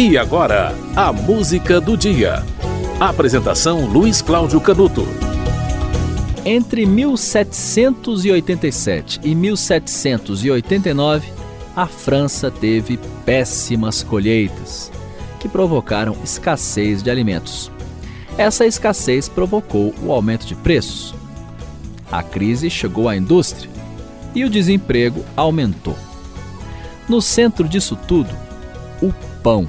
E agora, a música do dia. Apresentação Luiz Cláudio Canuto. Entre 1787 e 1789, a França teve péssimas colheitas, que provocaram escassez de alimentos. Essa escassez provocou o aumento de preços. A crise chegou à indústria e o desemprego aumentou. No centro disso tudo, o pão.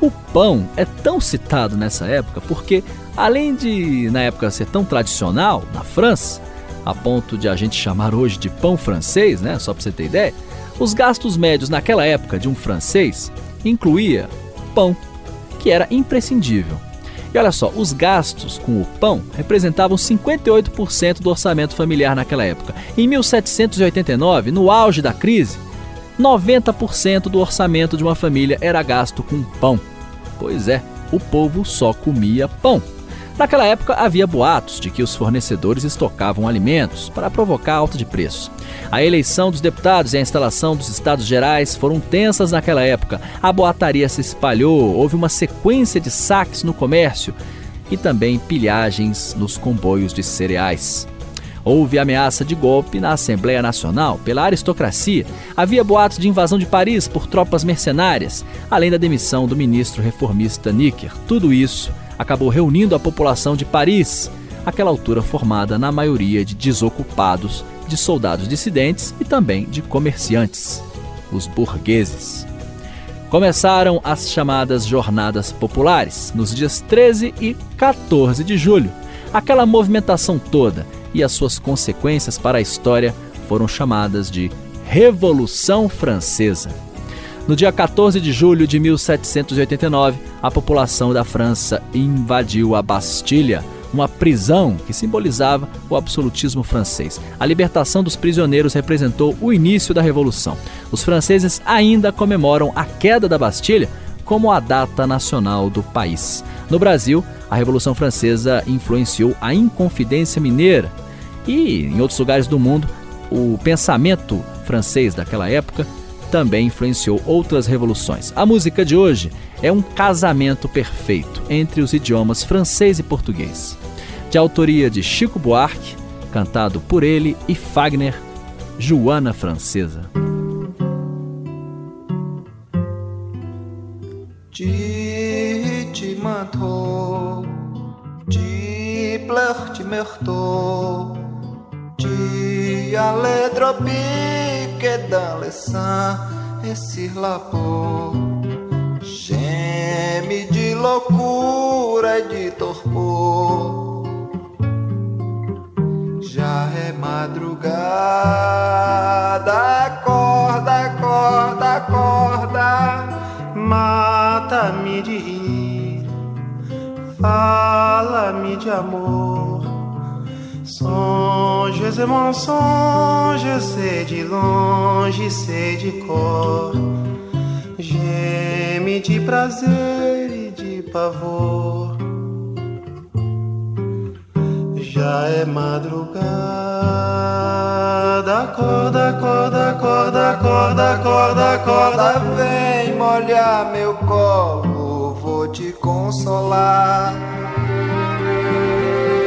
O pão é tão citado nessa época porque, além de na época ser tão tradicional na França, a ponto de a gente chamar hoje de pão francês, né? Só para você ter ideia, os gastos médios naquela época de um francês incluía pão, que era imprescindível. E olha só, os gastos com o pão representavam 58% do orçamento familiar naquela época. Em 1789, no auge da crise, 90% do orçamento de uma família era gasto com pão. Pois é, o povo só comia pão. Naquela época havia boatos de que os fornecedores estocavam alimentos para provocar alta de preço. A eleição dos deputados e a instalação dos estados gerais foram tensas naquela época. A boataria se espalhou, houve uma sequência de saques no comércio e também pilhagens nos comboios de cereais. Houve ameaça de golpe na Assembleia Nacional pela aristocracia. Havia boatos de invasão de Paris por tropas mercenárias, além da demissão do ministro reformista Nicker. Tudo isso acabou reunindo a população de Paris, aquela altura formada na maioria de desocupados, de soldados dissidentes e também de comerciantes, os burgueses. Começaram as chamadas Jornadas Populares, nos dias 13 e 14 de julho. Aquela movimentação toda e as suas consequências para a história foram chamadas de Revolução Francesa. No dia 14 de julho de 1789, a população da França invadiu a Bastilha, uma prisão que simbolizava o absolutismo francês. A libertação dos prisioneiros representou o início da Revolução. Os franceses ainda comemoram a queda da Bastilha como a data nacional do país. No Brasil, a Revolução Francesa influenciou a Inconfidência Mineira e, em outros lugares do mundo, o pensamento francês daquela época também influenciou outras revoluções. A música de hoje é um casamento perfeito entre os idiomas francês e português. De autoria de Chico Buarque, cantado por ele e Fagner, Joana Francesa. Manteau, tu meurtres, tu as les tropiques dans le sang et sur la. Geme de loucura e de torpor. Já é madrugada, acorda, acorda, acorda, mata-me de rir, fala-me de amor. Sonhos e mensonges, sei de longe, sei de cor. Geme de prazer e de pavor. Já é madrugada, acorda, acorda, acorda, acorda, acorda, acorda, vem molhar meu colo, vou te consolar.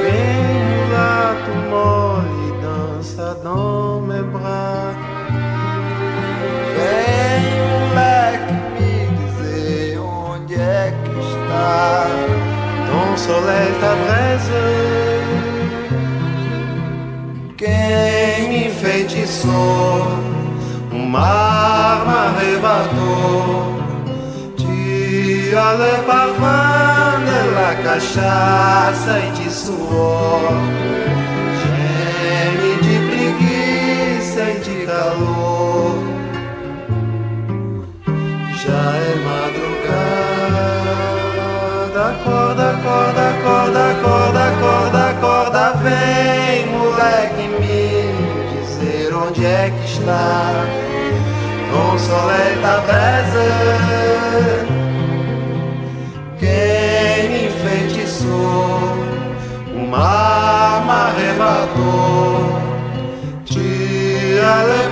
Vem mulato mole, dança dans mes bras. Vem moleque me dizer onde é que está. Ton soleil ta braise quem me enfeitiçou, um mar me arrebatou. Tira le parfum de la cachaça e de suor, geme de preguiça e de calor. Já é madrugada, acorda, acorda, acorda, acorda, acorda, acorda, vem moleque me dizer onde é que está. Com soleta brasa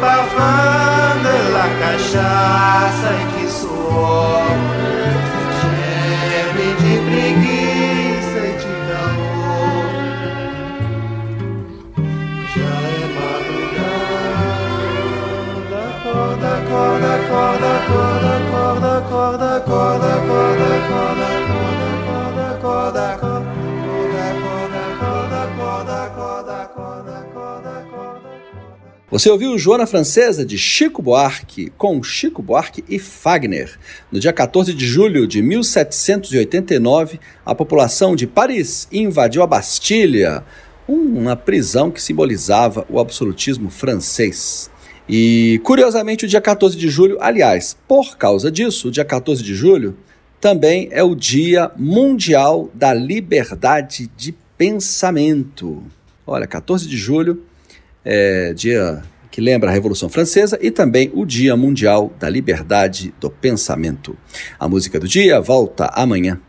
parfum de la cachaça Você ouviu Joana Francesa de Chico Buarque com Chico Buarque e Fagner. No dia 14 de julho de 1789, a população de Paris invadiu a Bastilha, uma prisão que simbolizava o absolutismo francês. E, curiosamente, o dia 14 de julho, aliás, por causa disso, o dia 14 de julho também é o Dia Mundial da Liberdade de Pensamento. Olha, 14 de julho é, dia que lembra a Revolução Francesa e também o Dia Mundial da Liberdade do Pensamento. A música do dia volta amanhã.